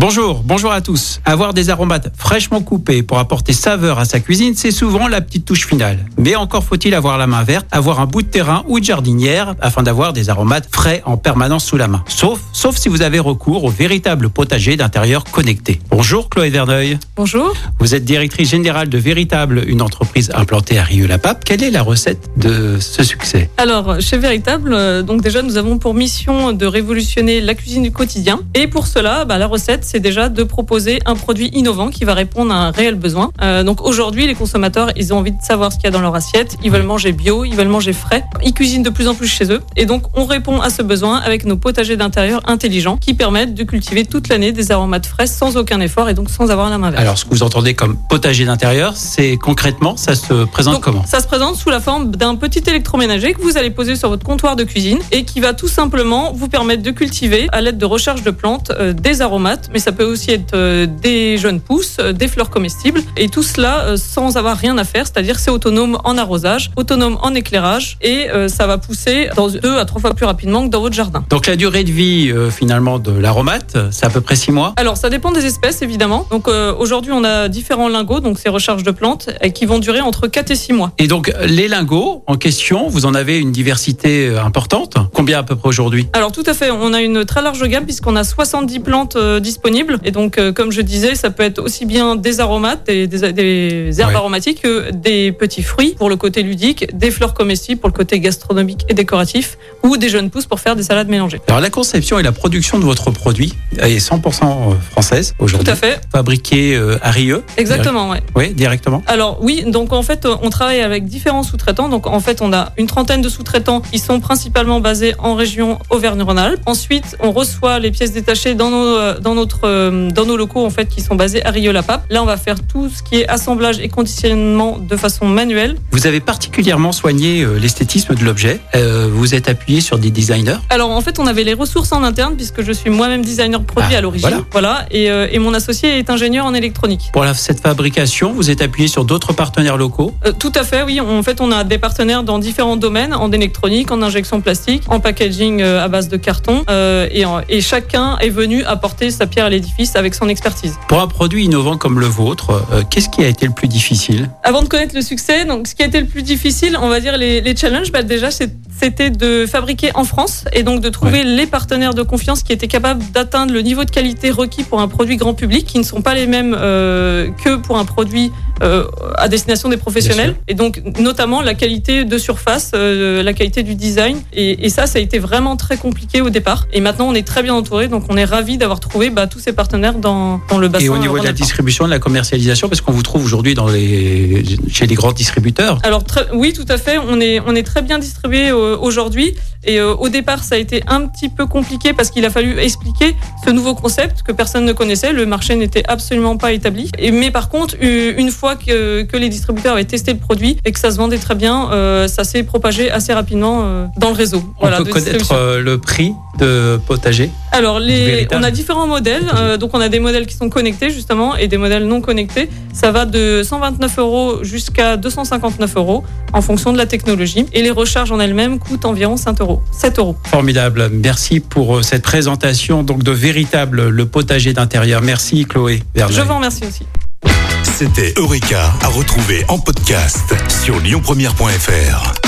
Bonjour, bonjour à tous. Avoir des aromates fraîchement coupés pour apporter saveur à sa cuisine, c'est souvent la petite touche finale. Mais encore faut-il avoir la main verte, avoir un bout de terrain ou de jardinière afin d'avoir des aromates frais en permanence sous la main. Sauf, sauf si vous avez recours au véritable potager d'intérieur connecté. Bonjour Chloé Verneuil. Bonjour. Vous êtes directrice générale de Véritable, une entreprise implantée à Rieux-la-Pape. Quelle est la recette de ce succès? Alors, chez Véritable, euh, donc déjà, nous avons pour mission de révolutionner la cuisine du quotidien. Et pour cela, bah, la recette, c'est déjà de proposer un produit innovant qui va répondre à un réel besoin. Euh, donc aujourd'hui, les consommateurs, ils ont envie de savoir ce qu'il y a dans leur assiette. Ils veulent manger bio, ils veulent manger frais. Ils cuisinent de plus en plus chez eux. Et donc, on répond à ce besoin avec nos potagers d'intérieur intelligents qui permettent de cultiver toute l'année des aromates frais sans aucun effort et donc sans avoir la main verte. Alors, ce que vous entendez comme potager d'intérieur, c'est concrètement, ça se présente Donc, comment Ça se présente sous la forme d'un petit électroménager que vous allez poser sur votre comptoir de cuisine et qui va tout simplement vous permettre de cultiver à l'aide de recherche de plantes euh, des aromates, mais ça peut aussi être euh, des jeunes pousses, euh, des fleurs comestibles et tout cela euh, sans avoir rien à faire, c'est-à-dire c'est autonome en arrosage, autonome en éclairage et ça va pousser dans deux à trois fois plus rapidement que dans votre jardin. Donc la durée de vie euh, finalement de l'aromate, c'est à peu près six mois. Alors, ça dépend des espèces, évidemment. Donc, euh, aujourd'hui, on a différents lingots, donc ces recharges de plantes, qui vont durer entre 4 et 6 mois. Et donc les lingots en question, vous en avez une diversité importante? Combien à peu près aujourd'hui? Alors, tout à fait, on a une très large gamme, puisqu'on a 70 plantes euh, disponibles. Et donc, euh, comme je disais, ça peut être aussi bien des aromates, des, des- des herbes Ouais. aromatiques, que des petits fruits pour le côté ludique, des fleurs comestibles pour le côté gastronomique et décoratif, ou des jeunes pousses pour faire des salades mélangées. Alors la conception et la production de votre produit est 100% française Tout aujourd'hui. à fait, Fabriquée euh, à Rieux. exactement, ouais. Oui, directement. Alors oui, donc en fait, on travaille avec différents sous-traitants. Donc en fait, on a une trentaine de sous-traitants qui sont principalement basés en région Auvergne-Rhône-Alpes. Ensuite, on reçoit les pièces détachées dans nos euh, dans notre euh, dans nos locaux en fait qui sont basés à Rieux-la-Pape. Là, on va faire tout ce qui est assemblage et conditionnement de façon manuelle. Vous avez particulièrement soigné euh, l'esthétisme de l'objet. Euh, vous êtes appuyé sur des designers. Alors en fait, on avait les ressources en interne puisque je suis moi-même designer produit Ah, à l'origine. voilà. Voilà. Et, et mon associé est ingénieur en électronique. Pour cette fabrication, vous êtes appuyé sur d'autres partenaires locaux. Euh, tout à fait, oui. En fait, on a des partenaires dans différents domaines, en électronique, en injection plastique, en packaging à base de carton, euh, et, en- et chacun est venu apporter sa pierre à l'édifice avec son expertise. Pour un produit innovant comme le vôtre, euh, qu'est-ce qui a été le plus difficile? Avant de connaître le succès, donc ce qui a été le plus difficile, on va dire les, les challenges, bah, déjà c'était de fabriquer en France et donc de trouver les partenaires de confiance qui étaient capables d'atteindre le niveau de qualité requis pour un produit grand public, qui ne sont pas les mêmes euh, que pour un produit euh, à destination des professionnels. Et donc notamment la qualité de surface, la qualité du design. Et, et ça, ça a été vraiment très compliqué au départ. Et maintenant, on est très bien entouré, donc on est ravi d'avoir trouvé bah, tous ces partenaires dans, dans le bassin. Et au niveau de la distribution, de la commercialisation, parce qu'on vous trouve aujourd'hui dans les chez les grands distributeurs. Alors très- oui, tout à fait. On est on est très bien distribué euh, aujourd'hui. Et euh, au départ, ça a été un petit peu compliqué parce qu'il a fallu expliquer ce nouveau concept que personne ne connaissait. Le marché n'était absolument pas établi. Et mais par contre, une fois que, que les distributeurs avaient testé le produit et que ça se vendait très bien, euh, ça s'est propagé assez rapidement dans le réseau. On peut de connaître le prix de potager. Alors, les, on a différents modèles. Euh, donc, on a des modèles qui sont connectés, justement, et des modèles non connectés. Ça va de 129 euros jusqu'à 259 euros en fonction de la technologie. Et les recharges en elles-mêmes coûtent environ 5 euros. 7 euros. Formidable. Merci pour euh, cette présentation donc de véritable le potager d'intérieur. Merci Chloé. Je vous remercie aussi. C'était Eureka à retrouver en podcast sur lyonpremière.fr.